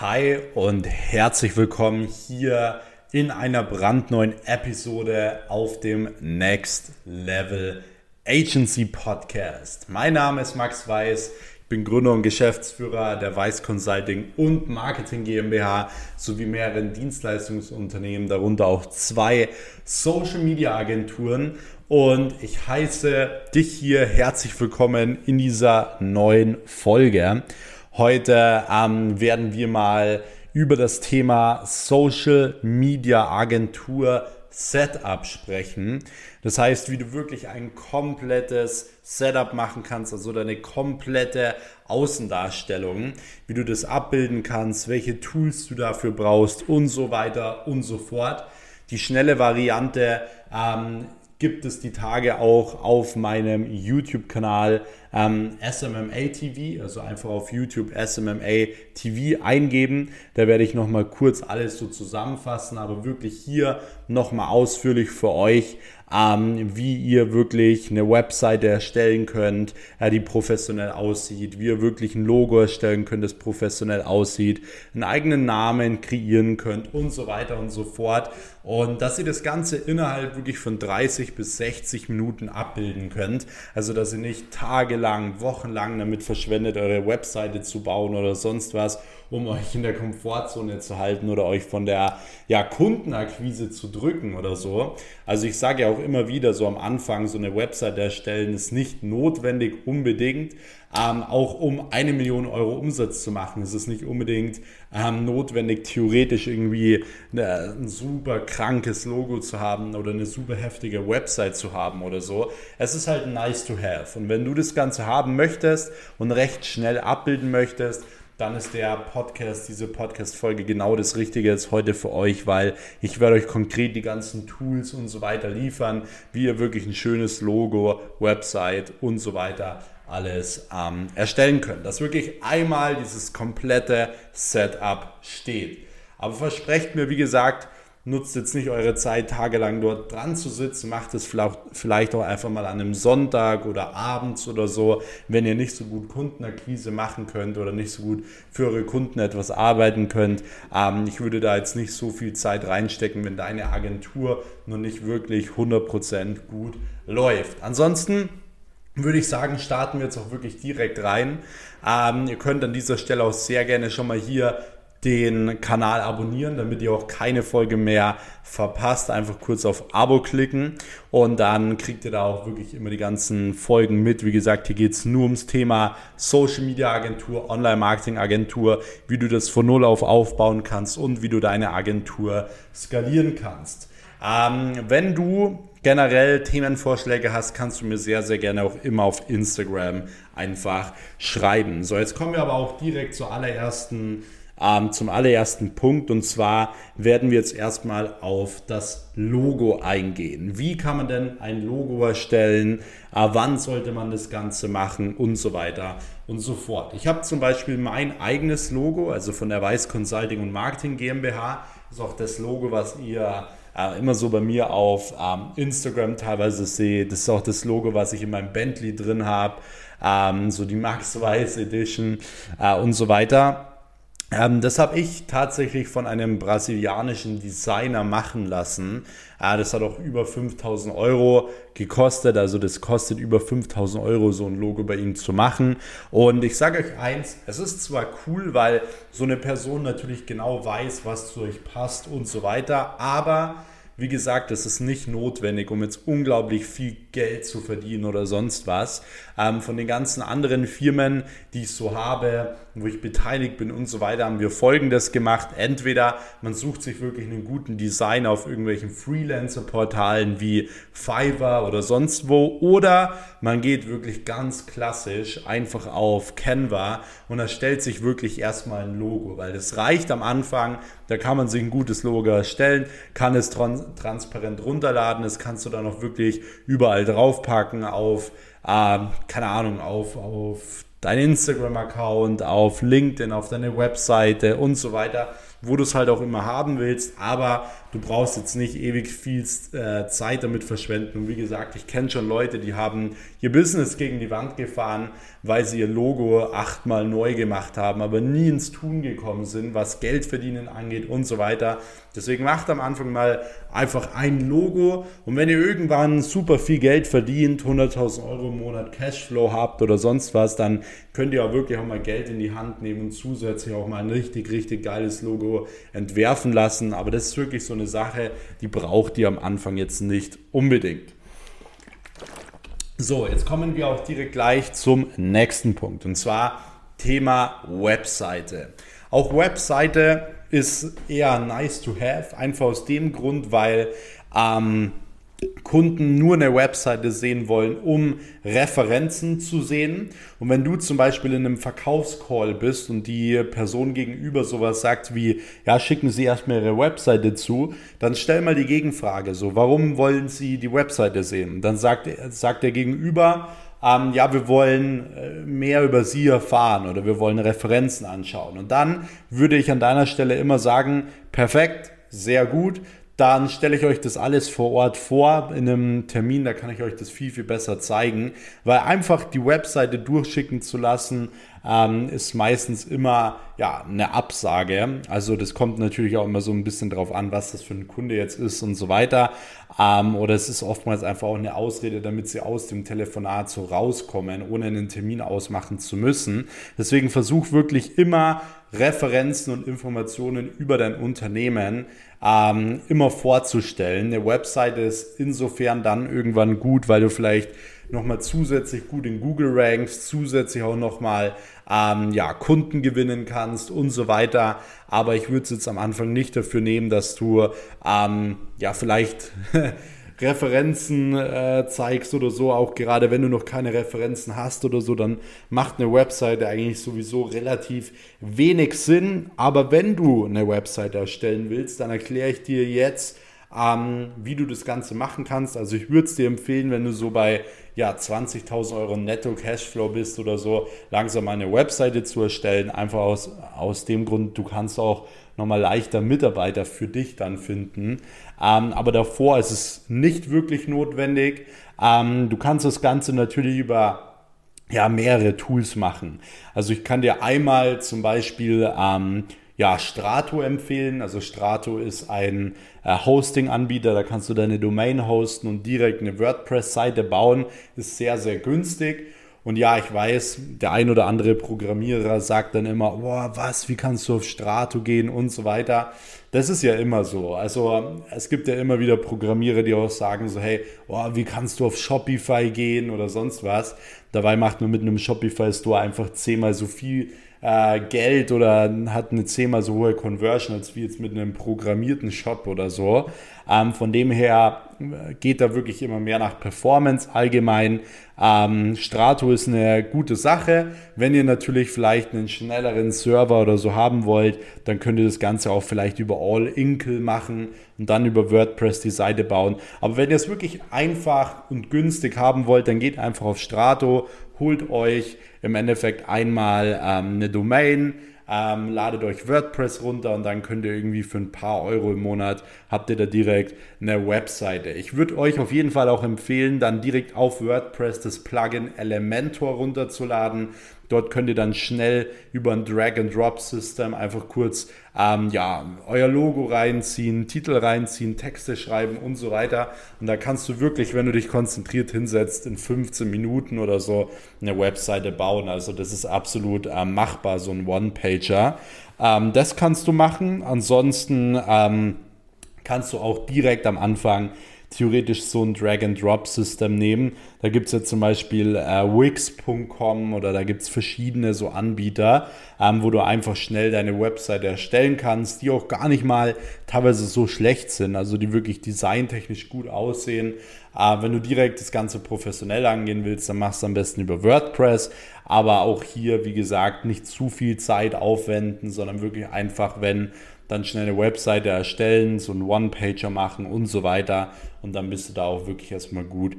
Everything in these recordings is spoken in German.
Hi und herzlich willkommen hier in einer brandneuen Episode auf dem Next Level Agency Podcast. Mein Name ist Max Weiß. Ich bin Gründer und Geschäftsführer der Weiß Consulting und Marketing GmbH sowie mehreren Dienstleistungsunternehmen, darunter auch zwei Social Media Agenturen. Und ich heiße dich hier herzlich willkommen in dieser neuen Folge. Heute ähm, werden wir mal über das Thema Social Media Agentur Setup sprechen. Das heißt, wie du wirklich ein komplettes Setup machen kannst, also deine komplette Außendarstellung, wie du das abbilden kannst, welche Tools du dafür brauchst und so weiter und so fort. Die schnelle Variante ähm, gibt es die Tage auch auf meinem YouTube-Kanal ähm, SMMA TV, also einfach auf YouTube SMMA TV eingeben. Da werde ich nochmal kurz alles so zusammenfassen, aber wirklich hier nochmal ausführlich für euch ähm, wie ihr wirklich eine Webseite erstellen könnt, äh, die professionell aussieht, wie ihr wirklich ein Logo erstellen könnt, das professionell aussieht, einen eigenen Namen kreieren könnt und so weiter und so fort. Und dass ihr das Ganze innerhalb wirklich von 30 bis 60 Minuten abbilden könnt. Also dass ihr nicht tagelang, wochenlang damit verschwendet, eure Webseite zu bauen oder sonst was um euch in der Komfortzone zu halten oder euch von der ja, Kundenakquise zu drücken oder so. Also ich sage ja auch immer wieder so am Anfang, so eine Website erstellen ist nicht notwendig unbedingt, ähm, auch um eine Million Euro Umsatz zu machen. Es ist nicht unbedingt ähm, notwendig, theoretisch irgendwie eine, ein super krankes Logo zu haben oder eine super heftige Website zu haben oder so. Es ist halt nice to have. Und wenn du das Ganze haben möchtest und recht schnell abbilden möchtest, dann ist der Podcast, diese Podcast-Folge genau das Richtige jetzt heute für euch, weil ich werde euch konkret die ganzen Tools und so weiter liefern, wie ihr wirklich ein schönes Logo, Website und so weiter alles ähm, erstellen könnt. Dass wirklich einmal dieses komplette Setup steht. Aber versprecht mir, wie gesagt, Nutzt jetzt nicht eure Zeit, tagelang dort dran zu sitzen. Macht es vielleicht auch einfach mal an einem Sonntag oder abends oder so, wenn ihr nicht so gut Kundenakquise machen könnt oder nicht so gut für eure Kunden etwas arbeiten könnt. Ähm, ich würde da jetzt nicht so viel Zeit reinstecken, wenn deine Agentur noch nicht wirklich 100% gut läuft. Ansonsten würde ich sagen, starten wir jetzt auch wirklich direkt rein. Ähm, ihr könnt an dieser Stelle auch sehr gerne schon mal hier den Kanal abonnieren, damit ihr auch keine Folge mehr verpasst. Einfach kurz auf Abo klicken und dann kriegt ihr da auch wirklich immer die ganzen Folgen mit. Wie gesagt, hier geht es nur ums Thema Social Media Agentur, Online Marketing Agentur, wie du das von Null auf aufbauen kannst und wie du deine Agentur skalieren kannst. Ähm, wenn du generell Themenvorschläge hast, kannst du mir sehr, sehr gerne auch immer auf Instagram einfach schreiben. So, jetzt kommen wir aber auch direkt zur allerersten ähm, zum allerersten Punkt. Und zwar werden wir jetzt erstmal auf das Logo eingehen. Wie kann man denn ein Logo erstellen? Äh, wann sollte man das Ganze machen? Und so weiter und so fort. Ich habe zum Beispiel mein eigenes Logo, also von der Weiß Consulting und Marketing GmbH. Das ist auch das Logo, was ihr äh, immer so bei mir auf ähm, Instagram teilweise seht. Das ist auch das Logo, was ich in meinem Bentley drin habe. Ähm, so die Max Weiß Edition äh, und so weiter. Ähm, das habe ich tatsächlich von einem brasilianischen Designer machen lassen. Äh, das hat auch über 5000 Euro gekostet. Also das kostet über 5000 Euro, so ein Logo bei ihm zu machen. Und ich sage euch eins, es ist zwar cool, weil so eine Person natürlich genau weiß, was zu euch passt und so weiter, aber wie gesagt, das ist nicht notwendig, um jetzt unglaublich viel Geld zu verdienen oder sonst was. Ähm, von den ganzen anderen Firmen, die ich so habe, wo ich beteiligt bin und so weiter, haben wir Folgendes gemacht. Entweder man sucht sich wirklich einen guten Designer auf irgendwelchen Freelancer-Portalen wie Fiverr oder sonst wo, oder man geht wirklich ganz klassisch einfach auf Canva und erstellt sich wirklich erstmal ein Logo, weil das reicht am Anfang, da kann man sich ein gutes Logo erstellen, kann es transparent runterladen, das kannst du dann auch wirklich überall draufpacken auf, äh, keine Ahnung, auf, auf deinen Instagram-Account, auf LinkedIn, auf deine Webseite und so weiter wo du es halt auch immer haben willst, aber du brauchst jetzt nicht ewig viel äh, Zeit damit verschwenden. Und wie gesagt, ich kenne schon Leute, die haben ihr Business gegen die Wand gefahren, weil sie ihr Logo achtmal neu gemacht haben, aber nie ins Tun gekommen sind, was Geld verdienen angeht und so weiter. Deswegen macht am Anfang mal einfach ein Logo und wenn ihr irgendwann super viel Geld verdient, 100.000 Euro im Monat Cashflow habt oder sonst was, dann könnt ihr auch wirklich auch mal Geld in die Hand nehmen und zusätzlich auch mal ein richtig, richtig geiles Logo entwerfen lassen. Aber das ist wirklich so eine Sache, die braucht ihr am Anfang jetzt nicht unbedingt. So, jetzt kommen wir auch direkt gleich zum nächsten Punkt und zwar Thema Webseite. Auch Webseite ist eher nice to have, einfach aus dem Grund, weil ähm, Kunden nur eine Webseite sehen wollen, um Referenzen zu sehen. Und wenn du zum Beispiel in einem Verkaufscall bist und die Person gegenüber sowas sagt wie, ja, schicken Sie erstmal Ihre Webseite zu, dann stell mal die Gegenfrage, so, warum wollen Sie die Webseite sehen? Dann sagt, sagt der Gegenüber, ähm, ja, wir wollen äh, mehr über Sie erfahren oder wir wollen Referenzen anschauen. Und dann würde ich an deiner Stelle immer sagen, perfekt, sehr gut dann stelle ich euch das alles vor Ort vor in einem Termin, da kann ich euch das viel, viel besser zeigen, weil einfach die Webseite durchschicken zu lassen, ähm, ist meistens immer ja, eine Absage. Also das kommt natürlich auch immer so ein bisschen drauf an, was das für ein Kunde jetzt ist und so weiter. Ähm, oder es ist oftmals einfach auch eine Ausrede, damit sie aus dem Telefonat so rauskommen, ohne einen Termin ausmachen zu müssen. Deswegen versuch wirklich immer Referenzen und Informationen über dein Unternehmen ähm, immer vorzustellen. Eine Webseite ist insofern dann irgendwann gut, weil du vielleicht nochmal zusätzlich gut in Google rankst, zusätzlich auch nochmal ähm, ja, Kunden gewinnen kannst und so weiter. Aber ich würde es jetzt am Anfang nicht dafür nehmen, dass du ähm, ja vielleicht Referenzen äh, zeigst oder so, auch gerade wenn du noch keine Referenzen hast oder so, dann macht eine Webseite eigentlich sowieso relativ wenig Sinn. Aber wenn du eine Webseite erstellen willst, dann erkläre ich dir jetzt, ähm, wie du das Ganze machen kannst. Also ich würde es dir empfehlen, wenn du so bei ja, 20.000 Euro Netto Cashflow bist oder so, langsam eine Webseite zu erstellen. Einfach aus, aus dem Grund, du kannst auch nochmal leichter Mitarbeiter für dich dann finden. Ähm, aber davor ist es nicht wirklich notwendig. Ähm, du kannst das Ganze natürlich über ja, mehrere Tools machen. Also ich kann dir einmal zum Beispiel ähm, ja, Strato empfehlen. Also Strato ist ein äh, Hosting-Anbieter, da kannst du deine Domain hosten und direkt eine WordPress-Seite bauen. Ist sehr, sehr günstig. Und ja, ich weiß, der ein oder andere Programmierer sagt dann immer, boah, was, wie kannst du auf Strato gehen und so weiter. Das ist ja immer so. Also es gibt ja immer wieder Programmierer, die auch sagen so, hey, boah, wie kannst du auf Shopify gehen oder sonst was. Dabei macht man mit einem Shopify Store einfach zehnmal so viel äh, Geld oder hat eine zehnmal so hohe Conversion als wie jetzt mit einem programmierten Shop oder so. Ähm, von dem her äh, geht da wirklich immer mehr nach Performance allgemein. Ähm, Strato ist eine gute Sache. Wenn ihr natürlich vielleicht einen schnelleren Server oder so haben wollt, dann könnt ihr das Ganze auch vielleicht über All-Inkle machen und dann über WordPress die Seite bauen. Aber wenn ihr es wirklich einfach und günstig haben wollt, dann geht einfach auf Strato, holt euch im Endeffekt einmal ähm, eine Domain, ähm, ladet euch WordPress runter und dann könnt ihr irgendwie für ein paar Euro im Monat habt ihr da direkt eine Webseite. Ich würde euch auf jeden Fall auch empfehlen, dann direkt auf WordPress das Plugin Elementor runterzuladen. Dort könnt ihr dann schnell über ein Drag-and-Drop-System einfach kurz ähm, ja, euer Logo reinziehen, Titel reinziehen, Texte schreiben und so weiter. Und da kannst du wirklich, wenn du dich konzentriert hinsetzt, in 15 Minuten oder so eine Webseite bauen. Also das ist absolut äh, machbar, so ein One-Pager. Ähm, das kannst du machen. Ansonsten ähm, kannst du auch direkt am Anfang theoretisch so ein Drag-and-Drop-System nehmen. Da gibt es ja zum Beispiel äh, Wix.com oder da gibt es verschiedene so Anbieter, ähm, wo du einfach schnell deine Website erstellen kannst, die auch gar nicht mal teilweise so schlecht sind, also die wirklich designtechnisch gut aussehen. Äh, wenn du direkt das Ganze professionell angehen willst, dann machst du am besten über WordPress. Aber auch hier, wie gesagt, nicht zu viel Zeit aufwenden, sondern wirklich einfach, wenn dann schnell eine Webseite erstellen, so einen One-Pager machen und so weiter. Und dann bist du da auch wirklich erstmal gut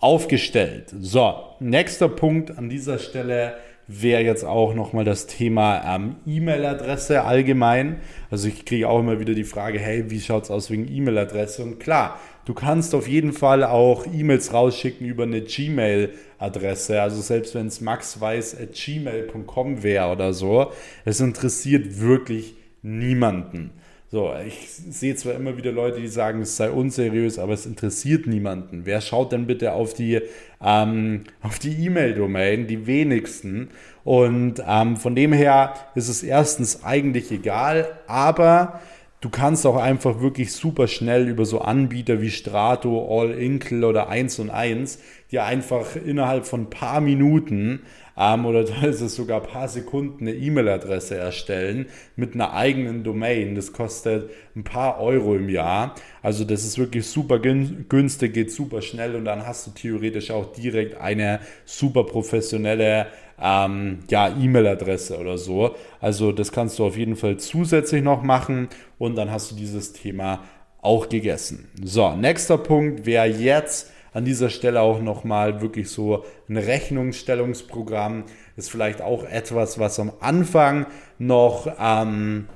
aufgestellt. So, nächster Punkt an dieser Stelle wäre jetzt auch nochmal das Thema ähm, E-Mail-Adresse allgemein. Also ich kriege auch immer wieder die Frage, hey, wie schaut es aus wegen E-Mail-Adresse? Und klar, du kannst auf jeden Fall auch E-Mails rausschicken über eine Gmail-Adresse. Also selbst wenn es maxweiss.gmail.com wäre oder so, es interessiert wirklich niemanden. So, ich sehe zwar immer wieder Leute, die sagen, es sei unseriös, aber es interessiert niemanden. Wer schaut denn bitte auf die ähm, auf die E-Mail-Domain? Die wenigsten. Und ähm, von dem her ist es erstens eigentlich egal, aber du kannst auch einfach wirklich super schnell über so Anbieter wie Strato, All Inkle oder 1 und 1 dir einfach innerhalb von paar Minuten ähm, oder es sogar ein paar Sekunden eine E-Mail-Adresse erstellen mit einer eigenen Domain. Das kostet ein paar Euro im Jahr. Also das ist wirklich super günstig, geht super schnell und dann hast du theoretisch auch direkt eine super professionelle ähm, ja, E-Mail-Adresse oder so. Also das kannst du auf jeden Fall zusätzlich noch machen und dann hast du dieses Thema auch gegessen. So, nächster Punkt wäre jetzt an dieser Stelle auch nochmal wirklich so ein Rechnungsstellungsprogramm. Ist vielleicht auch etwas, was am Anfang noch ähm,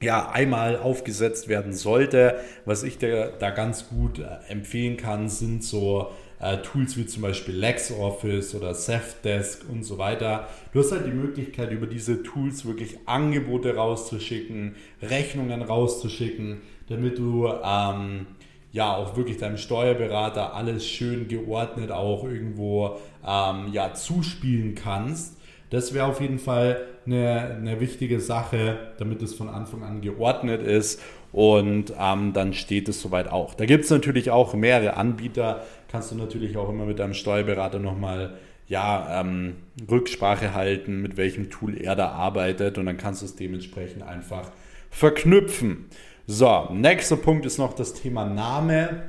ja, einmal aufgesetzt werden sollte. Was ich da, da ganz gut äh, empfehlen kann, sind so äh, Tools wie zum Beispiel LexOffice oder Safdesk und so weiter. Du hast halt die Möglichkeit, über diese Tools wirklich Angebote rauszuschicken, Rechnungen rauszuschicken, damit du ähm, ja auch wirklich deinem Steuerberater alles schön geordnet auch irgendwo ähm, ja, zuspielen kannst. Das wäre auf jeden Fall eine, eine wichtige Sache, damit es von Anfang an geordnet ist und ähm, dann steht es soweit auch. Da gibt es natürlich auch mehrere Anbieter, kannst du natürlich auch immer mit deinem Steuerberater nochmal ja, ähm, Rücksprache halten, mit welchem Tool er da arbeitet und dann kannst du es dementsprechend einfach verknüpfen. So, nächster Punkt ist noch das Thema Name.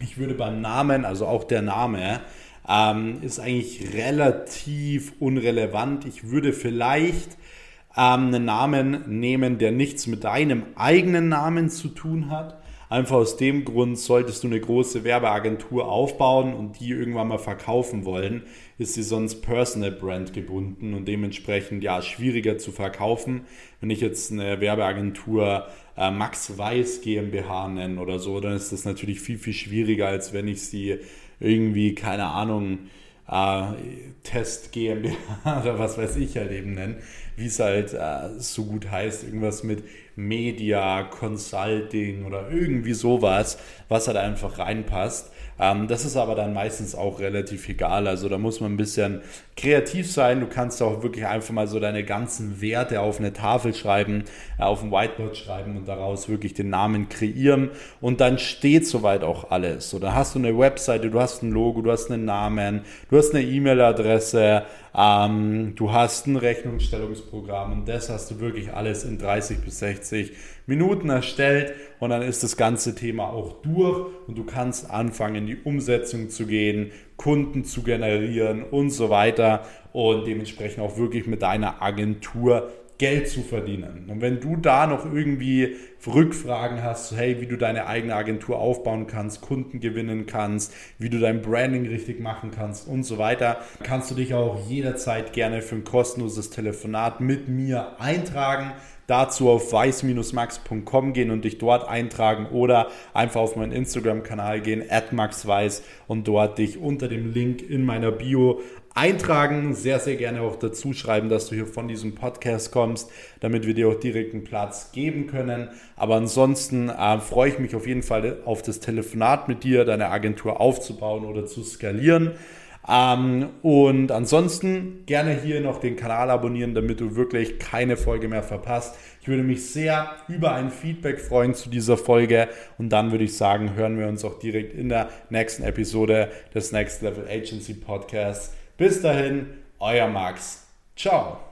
Ich würde beim Namen, also auch der Name, ähm, ist eigentlich relativ unrelevant. Ich würde vielleicht ähm, einen Namen nehmen, der nichts mit deinem eigenen Namen zu tun hat. Einfach aus dem Grund, solltest du eine große Werbeagentur aufbauen und die irgendwann mal verkaufen wollen, ist sie sonst Personal Brand gebunden und dementsprechend ja schwieriger zu verkaufen. Wenn ich jetzt eine Werbeagentur äh, Max Weiß GmbH nenne oder so, dann ist das natürlich viel, viel schwieriger, als wenn ich sie irgendwie, keine Ahnung, äh, Test GmbH oder was weiß ich halt eben nenne, wie es halt äh, so gut heißt, irgendwas mit Media, Consulting oder irgendwie sowas, was halt einfach reinpasst. Ähm, das ist aber dann meistens auch relativ egal. Also da muss man ein bisschen kreativ sein. Du kannst auch wirklich einfach mal so deine ganzen Werte auf eine Tafel schreiben, äh, auf ein Whiteboard schreiben und daraus wirklich den Namen kreieren. Und dann steht soweit auch alles. So, da hast du eine Webseite, du hast ein Logo, du hast einen Namen, du hast eine E-Mail-Adresse, ähm, du hast ein Rechnungsstellungsprogramm und das hast du wirklich alles in 30 bis 60 Minuten erstellt und dann ist das ganze Thema auch durch und du kannst anfangen, in die Umsetzung zu gehen, Kunden zu generieren und so weiter und dementsprechend auch wirklich mit deiner Agentur Geld zu verdienen. Und wenn du da noch irgendwie Rückfragen hast, hey, wie du deine eigene Agentur aufbauen kannst, Kunden gewinnen kannst, wie du dein Branding richtig machen kannst und so weiter, kannst du dich auch jederzeit gerne für ein kostenloses Telefonat mit mir eintragen dazu auf weiß-max.com gehen und dich dort eintragen oder einfach auf meinen Instagram-Kanal gehen, maxweiß und dort dich unter dem Link in meiner Bio eintragen. Sehr, sehr gerne auch dazu schreiben, dass du hier von diesem Podcast kommst, damit wir dir auch direkt einen Platz geben können. Aber ansonsten äh, freue ich mich auf jeden Fall auf das Telefonat mit dir, deine Agentur aufzubauen oder zu skalieren. Ähm, und ansonsten gerne hier noch den Kanal abonnieren, damit du wirklich keine Folge mehr verpasst. Ich würde mich sehr über ein Feedback freuen zu dieser Folge und dann würde ich sagen, hören wir uns auch direkt in der nächsten Episode des Next Level Agency Podcasts. Bis dahin, euer Max. Ciao.